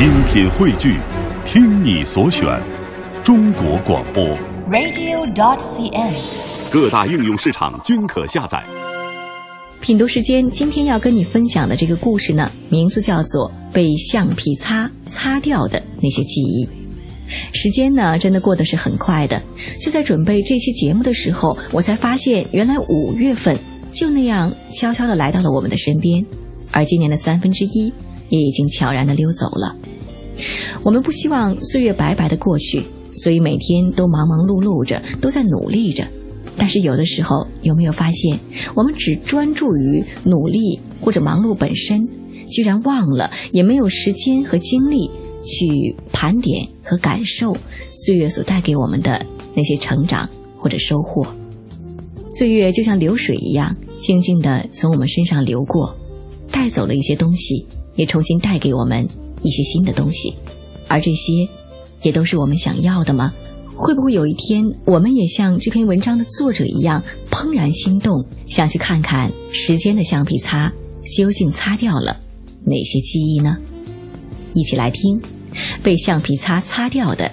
精品汇聚，听你所选，中国广播。radio.dot.cn，。各大应用市场均可下载。品读时间，今天要跟你分享的这个故事呢，名字叫做《被橡皮擦擦掉的那些记忆》。时间呢，真的过得是很快的。就在准备这期节目的时候，我才发现，原来五月份就那样悄悄地来到了我们的身边，而今年的三分之一也已经悄然地溜走了。我们不希望岁月白白的过去，所以每天都忙忙碌碌着，都在努力着。但是有的时候，有没有发现，我们只专注于努力或者忙碌本身，居然忘了，也没有时间和精力去盘点和感受岁月所带给我们的那些成长或者收获。岁月就像流水一样，静静地从我们身上流过，带走了一些东西，也重新带给我们一些新的东西。而这些，也都是我们想要的吗？会不会有一天，我们也像这篇文章的作者一样，怦然心动，想去看看时间的橡皮擦究竟擦掉了哪些记忆呢？一起来听被橡皮擦擦掉的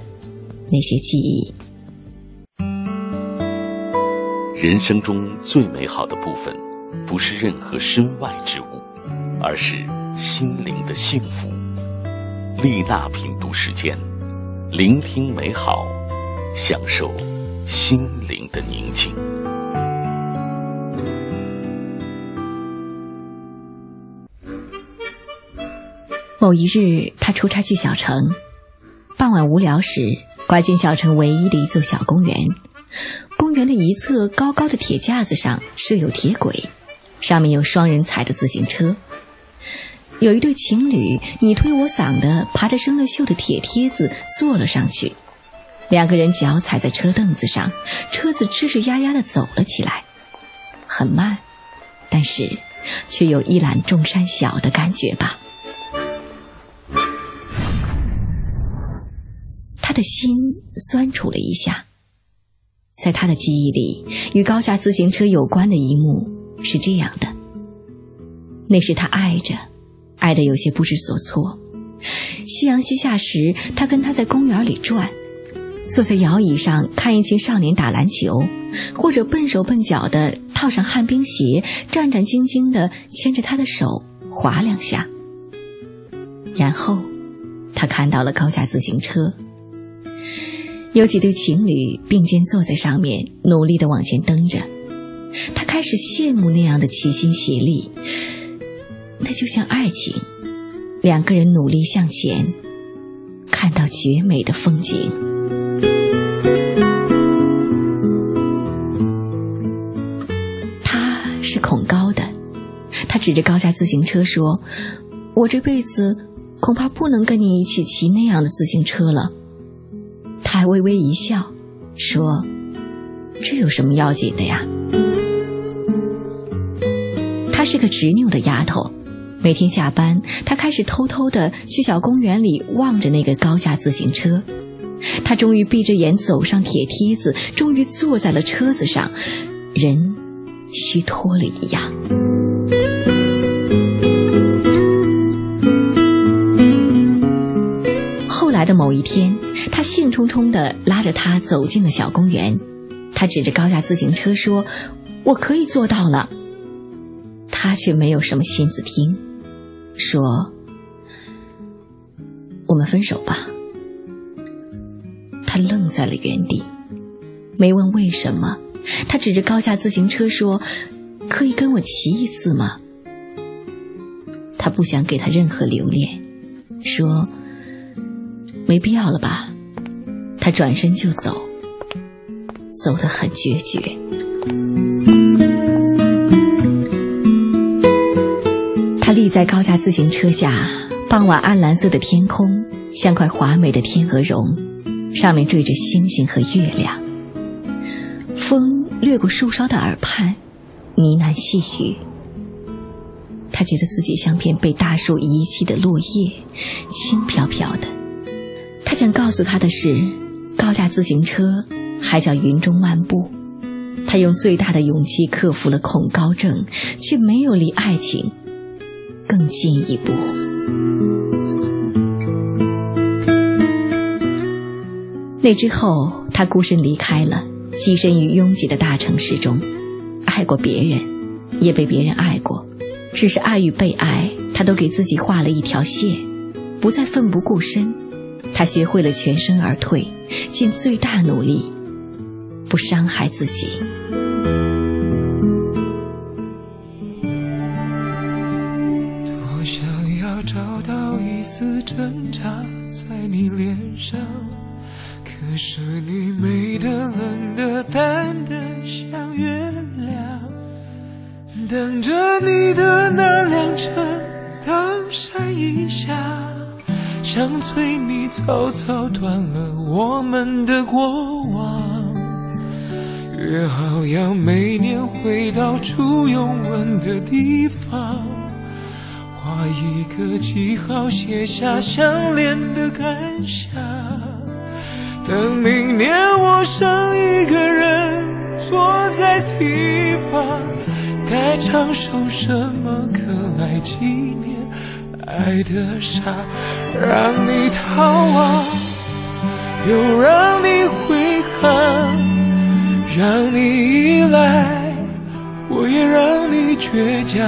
那些记忆。人生中最美好的部分，不是任何身外之物，而是心灵的幸福。丽娜品读时间，聆听美好，享受心灵的宁静。某一日，他出差去小城，傍晚无聊时，拐进小城唯一的一座小公园。公园的一侧高高的铁架子上设有铁轨，上面有双人踩的自行车。有一对情侣你推我搡的爬着生了锈的铁梯子坐了上去，两个人脚踩在车凳子上，车子吱吱呀呀的走了起来，很慢，但是却有一览众山小的感觉吧。他的心酸楚了一下。在他的记忆里，与高架自行车有关的一幕是这样的：那时他爱着，爱得有些不知所措。夕阳西下时，他跟他在公园里转，坐在摇椅上看一群少年打篮球，或者笨手笨脚的套上旱冰鞋，战战兢兢地牵着他的手滑两下。然后，他看到了高架自行车。有几对情侣并肩坐在上面，努力地往前蹬着。他开始羡慕那样的齐心协力，那就像爱情，两个人努力向前，看到绝美的风景。他是恐高的，他指着高架自行车说：“我这辈子恐怕不能跟你一起骑那样的自行车了。”他还微微一笑，说：“这有什么要紧的呀？”她是个执拗的丫头，每天下班，他开始偷偷的去小公园里望着那个高架自行车。他终于闭着眼走上铁梯子，终于坐在了车子上，人虚脱了一样。后来的某一天，他兴冲冲的拉着他走进了小公园。他指着高架自行车说：“我可以做到了。”他却没有什么心思听，说：“我们分手吧。”他愣在了原地，没问为什么。他指着高架自行车说：“可以跟我骑一次吗？”他不想给他任何留恋，说。没必要了吧？他转身就走，走得很决绝。在高架自行车下，傍晚暗蓝色的天空像块华美的天鹅绒，上面缀着星星和月亮。风掠过树梢的耳畔，呢喃细语。他觉得自己像片被大树遗弃的落叶，轻飘飘的。他想告诉他的是，高架自行车还叫云中漫步。他用最大的勇气克服了恐高症，却没有离爱情更进一步。那之后他孤身离开了跻身于拥挤的大城市中爱过别人也被别人爱过。只是爱与被爱他都给自己画了一条线不再奋不顾身。他学会了全身而退尽最大努力不伤害自己。丝挣扎在你脸上。可是你美的、冷的、淡的像月亮，等着你的那辆车当闪一下，像催你草草断了我们的过往。约好要每年回到初拥吻的地方，画一个记号，写下相恋的感想。等明年我剩一个人坐在地方，该唱首什么歌来纪念爱的傻？让你逃亡，又让你悔恨，让你依赖，我也让你倔强，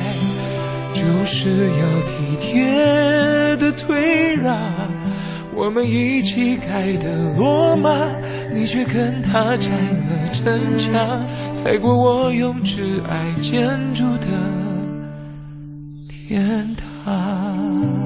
就是要体贴的退让。我们一起盖的罗马，你却跟他拆了城墙，踩过我用挚爱建筑的天堂。